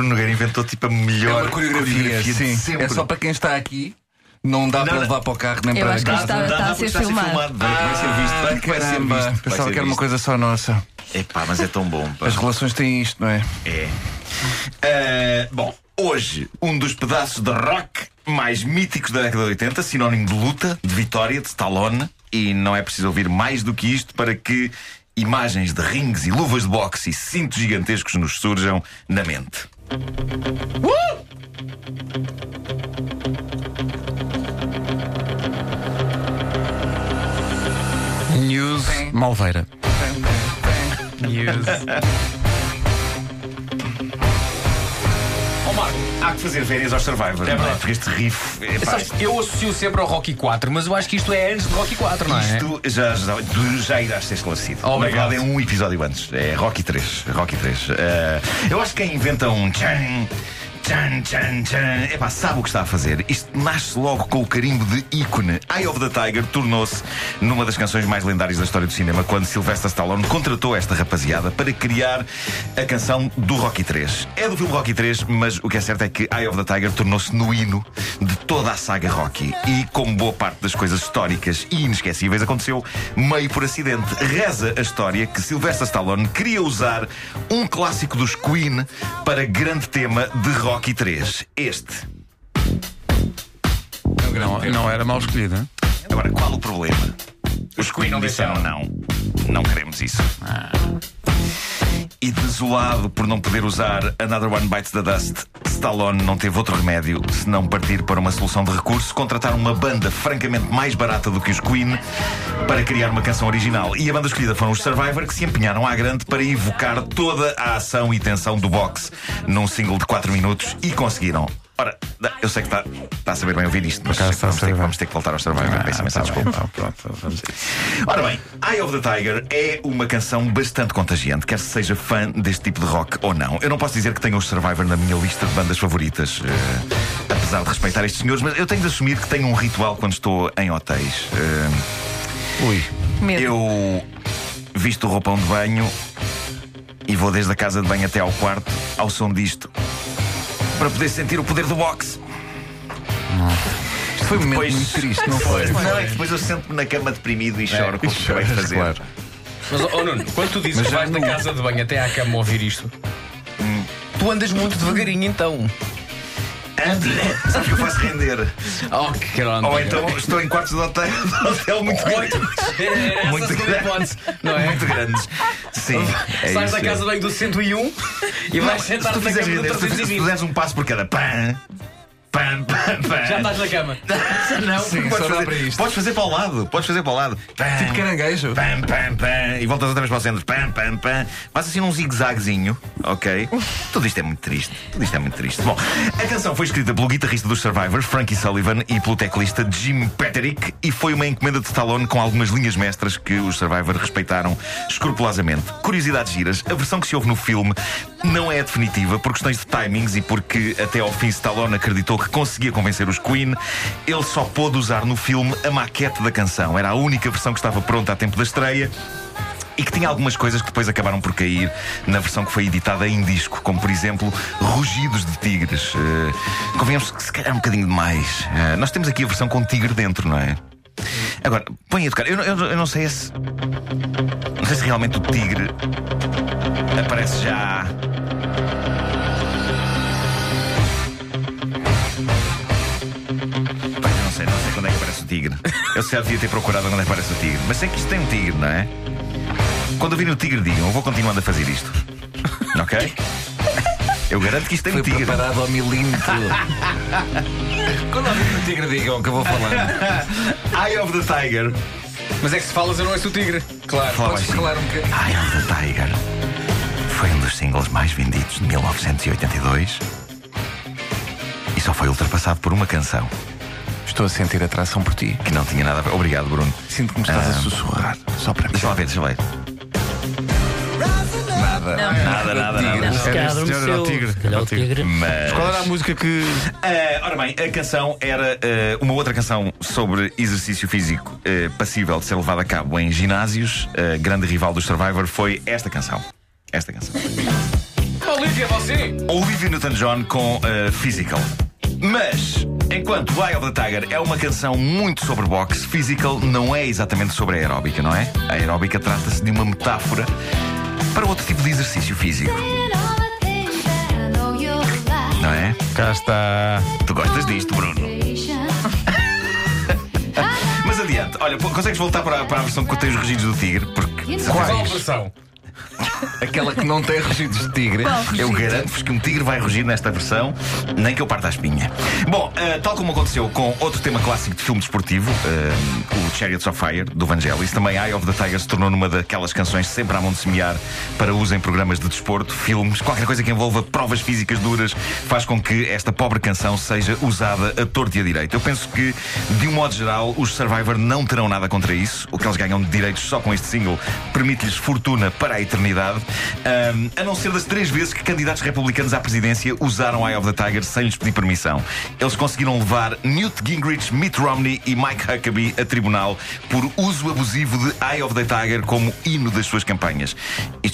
inventou tipo a É melhor uma coreografia, sim. É só para quem está aqui. Não dá para não. levar para o carro nem Eu para acho que casa. está- está a ser filmado. Vai, vai ser visto. Ah, Vai, vai ser caramba. visto. vai Pensava ser que era uma coisa só nossa. Epá, mas é tão bom. pá. As relações têm isto, não é? É. Eh, bom, hoje, um dos pedaços de rock mais míticos da década de 80, sinónimo de luta, de vitória, de Stallone, e não é preciso ouvir mais do que isto para que imagens de rings e luvas de boxe e cintos gigantescos nos surjam na mente. News Malveira. News. Há que fazer férias aos Survivors, não é? verdade. Porque este riff. epá, sabes, eu associo sempre ao Rocky 4, mas eu acho que isto é antes de Rocky 4, não é? Isto já, já, tu já irás ser esclarecido. Obrigado. Na verdade, é um episódio antes. É Rocky 3. Rocky 3. Eh, eu acho que quem inventa um tchan, tchan, tchan, tchan, epá, sabe o que está a fazer. Isto nasce logo com o carimbo de ícone. Eye of the Tiger tornou-se numa das canções mais lendárias da história do cinema quando Sylvester Stallone contratou esta rapaziada para criar a canção do Rocky 3. É do filme Rocky 3, mas o que é certo é que Eye of the Tiger tornou-se no hino de toda a saga Rocky. E como boa parte das coisas históricas e inesquecíveis aconteceu meio por acidente. Reza a história que Sylvester Stallone queria usar um clássico dos Queen para grande tema de Rocky 3. Este. Não, não era mal escolhido, hein? Agora, qual o problema? Os Queen não disseram não. Não queremos isso. E desolado por não poder usar Another One Bites the Dust, Stallone não teve outro remédio senão partir para uma solução de recurso, contratar uma banda francamente mais barata do que os Queen para criar uma canção original. E a banda escolhida foram os Survivor, que se empenharam à grande para evocar toda a ação e tensão do boxe num single de 4 minutos e conseguiram. Ora, eu sei que está, está a saber bem ouvir isto, mas a vamos ter, que- vamos ter que voltar aos Survivor. Peço imensa tá desculpa. bem, tá, pronto, vamos a isso. Ora bem, Eye of the Tiger é uma canção bastante contagiante, quer se seja fã deste tipo de rock ou não. Eu não posso dizer que tenho os Survivor na minha lista de bandas favoritas, eh, apesar de respeitar estes senhores, mas eu tenho de assumir que tenho um ritual quando estou em hotéis. Eh, Ui. Medo. eu visto o roupão de banho e vou desde a casa de banho até ao quarto ao som disto. Para poder sentir o poder do boxe. Isto foi um momento Depois- muito triste, não foi? Não, é que depois eu sento-me na cama deprimido e choro como E acabei de choras, fazer. claro. Mas, oh Nuno, quando tu dizes Mas que vais da não- casa de banho até à cama ouvir isto, tu andas muito devagarinho então. Sabes que eu faço render. Oh, que caramba. Ou então estou em quartos de hotel, de hotel muito grandes. Muito grande. hipótese, não é? Muito grandes. Sim. É Sais da casa banho do 101 e vais se sentar tu na fizeres cama do render, se tu, 320. deres um passo por cada pam, pam, pam, pam. Já estás na cama. Não, Sim, podes só dá fazer, para isto. podes fazer para o lado. Podes fazer para o lado. Pam, Tipo caranguejo. Pam, pam, pam. E voltas outra vez para o centro. Pam, pam, pam. Faz assim num zigue-zaguezinho, ok? Tudo isto é muito triste. Tudo isto é muito triste. Bom, a canção foi escrita pelo guitarrista dos Survivor, Frankie Sullivan, e pelo teclista Jim Petterick, e foi uma encomenda de Stallone com algumas linhas mestras que os Survivor respeitaram escrupulosamente. Curiosidades giras, a versão que se ouve no filme não é a definitiva por questões de timings e porque até ao fim Stallone acreditou que conseguia convencer os Queen. Ele só pôde usar no filme a maquete da canção. Era a única versão que estava pronta a tempo da estreia. E que tinha algumas coisas que depois acabaram por cair na versão que foi editada em disco, como por exemplo rugidos de tigres. Uh, convenhamos que se calhar é um bocadinho demais. Eh, nós temos aqui a versão com tigre dentro, não é? Agora, põe a tocar. Eu, eu eu não sei se. Não sei se realmente o tigre aparece já. É o tigre. Eu já devia ter procurado quando é que o tigre. Mas sei que isto tem um tigre, não é? Quando ouvirem o tigre, digam, eu vou continuando a fazer isto. Ok? Eu garanto que isto tem Foi um tigre. preparado ao milímetro. Quando ouvir o tigre, digam que eu vou falando. Eye of the Tiger. Mas é que se falas eu não és o tigre. Claro. Fala Podes falar um bocadinho. Eye of the Tiger foi um dos singles mais vendidos de 1982 e só foi ultrapassado por uma canção Estou a sentir atração por ti. que não tinha nada a ver. Obrigado, Bruno. Sinto que me estás Ah. a sussurrar. Só para mim. Deixa lá ver, deixa lá ver. Nada. Nada, nada, nada. Se calhar era o tigre, era o tigre. Mas. Qual era a música que. Ah, ora bem, a canção era ah, uma outra canção sobre exercício físico ah, passível de ser levado a cabo em ginásios. A grande rival dos Survivor foi esta canção. Esta canção. Olivia, você! Olivia Newton-John com uh, Physical. Mas, enquanto Eye of the Tiger é uma canção muito sobre boxe, Physical não é exatamente sobre a aeróbica, não é? A aeróbica trata-se de uma metáfora para outro tipo de exercício físico, não é? Cá está. Tu gostas disto, Bruno? Mas adiante, olha, consegues voltar para, para a versão que tem os registros do tigre? Porque Qual versão? Aquela que não tem registros de tigre. Eu garanto-vos que um tigre vai rugir nesta versão, nem que eu parta a espinha. Bom, eh, tal como aconteceu com outro tema clássico de filme desportivo, eh, o Chariots of Fire, do Vangelis, também Eye of the Tiger se tornou numa daquelas canções sempre à mão de semear para uso em programas de desporto, filmes, qualquer coisa que envolva provas físicas duras, faz com que esta pobre canção seja usada a torto e a direito. Eu penso que, de um modo geral, os Survivor não terão nada contra isso. O que eles ganham de direitos só com este single permite-lhes fortuna para a eternidade. Ahm, a não ser das três vezes que candidatos republicanos à presidência usaram Eye of the Tiger sem lhes pedir permissão. Eles conseguiram levar Newt Gingrich, Mitt Romney e Mike Huckabee a tribunal por uso abusivo de Eye of the Tiger como hino das suas campanhas.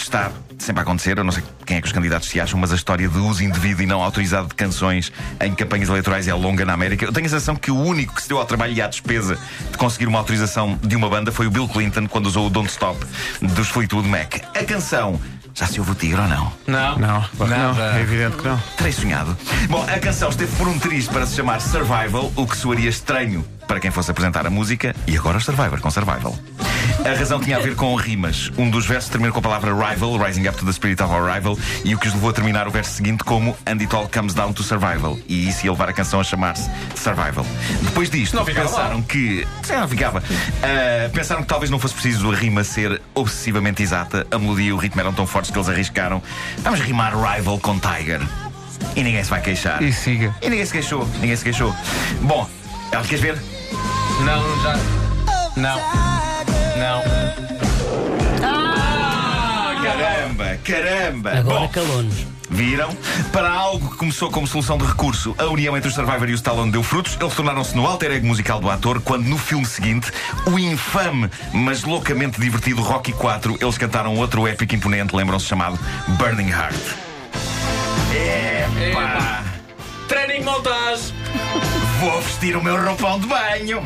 Está sempre a acontecer, eu não sei quem é que os candidatos se acham, mas a história de uso indevido e não autorizado de canções em campanhas eleitorais é longa na América. Eu tenho a sensação que o único que se deu ao trabalho e à despesa de conseguir uma autorização de uma banda foi o Bill Clinton quando usou o Don't Stop dos Fleetwood Mac. A canção. Já se ouve o tigre ou não? Não. Não, não. Nada. É evidente que não. Terei sonhado. Bom, a canção esteve por um triz para se chamar Survival, o que soaria estranho para quem fosse apresentar a música, e agora o Survivor com Survival. A razão tinha a ver com rimas. Um dos versos termina com a palavra rival, rising up to the spirit of our rival, e o que os levou a terminar o verso seguinte como And it all comes down to survival. E isso ia levar a canção a chamar-se Survival. Depois disto, Não pensaram que. Sim, não ficava. Ah, pensaram que talvez não fosse preciso a rima ser obsessivamente exata. A melodia e o ritmo eram tão fortes que eles arriscaram. Vamos rimar rival com Tiger. E ninguém se vai queixar. E siga. E ninguém se queixou, ninguém se queixou. Bom, ela queres ver? Não, já. Não. Não. Caramba, caramba! Agora Bom, calou-nos. viram? Para algo que começou como solução de recurso, a união entre o Survivor e o Stallone deu frutos. Eles tornaram-se no alter ego musical do ator, quando no filme seguinte, o infame, mas loucamente divertido Rocky 4, eles cantaram outro épico imponente, lembram-se, chamado Burning Heart. Epá! Epá. Training montagem! Vou vestir o meu roupão de banho.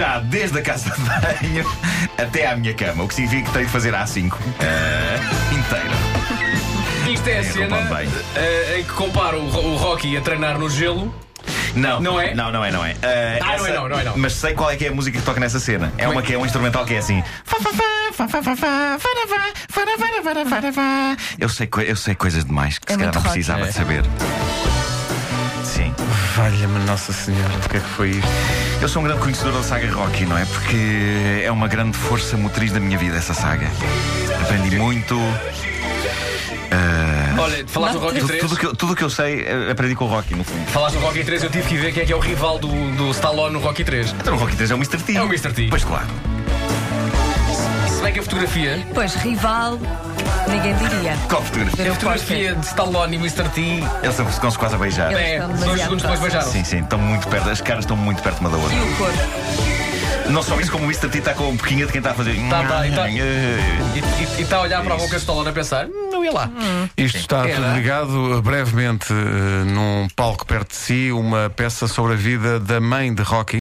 E já desde a casa de banho até à minha cama, o que significa que tenho de fazer a A5 eh, inteira. Isto é a É, cena eh, em que compara o, o Rocky a treinar no gelo. Não, Não é? Não, não é, não é. Eh, Ah, não é não, não é não. Mas sei qual é que é a música que toca nessa cena. É Como é uma que- que é um instrumental que é assim. Eu sei, coi- eu sei coisas demais que É se calhar não rock. precisava É. de saber. Valha-me Nossa Senhora, o que é que foi isto? Eu sou um grande conhecedor da saga Rocky, não é? Porque é uma grande força motriz da minha vida, essa saga. Aprendi muito. ah, Olha, falaste do Rocky tudo, 3. tudo que eu, tudo que eu sei, eh, aprendi com o Rocky, no fundo. Falaste do Rocky 3, eu tive que ver quem é que é o rival do, do Stallone no Rocky 3. Então o Rocky 3 é o Mr. T. É o Mr. T. Pois claro. Se bem que a fotografia, Pois, rival, ninguém diria. Qual fotografia? a fotografia de Stallone e Mr. T, Eles estão estão-se quase a beijar. Eles é, estão dois demasiado segundos depois próximos. beijaram. Sim, sim, estão muito perto, as caras estão muito perto uma da outra. E o corpo? Não só isso, como o Mr. T está com um pouquinho de quem está a fazer. Tá, tá, e tá- Eh, E está a olhar para a boca de Stallone a pensar, "Hum, não ia lá. Isto está Era. tudo ligado uh, brevemente uh, num palco perto de si, uma peça sobre a vida da mãe de Rocky.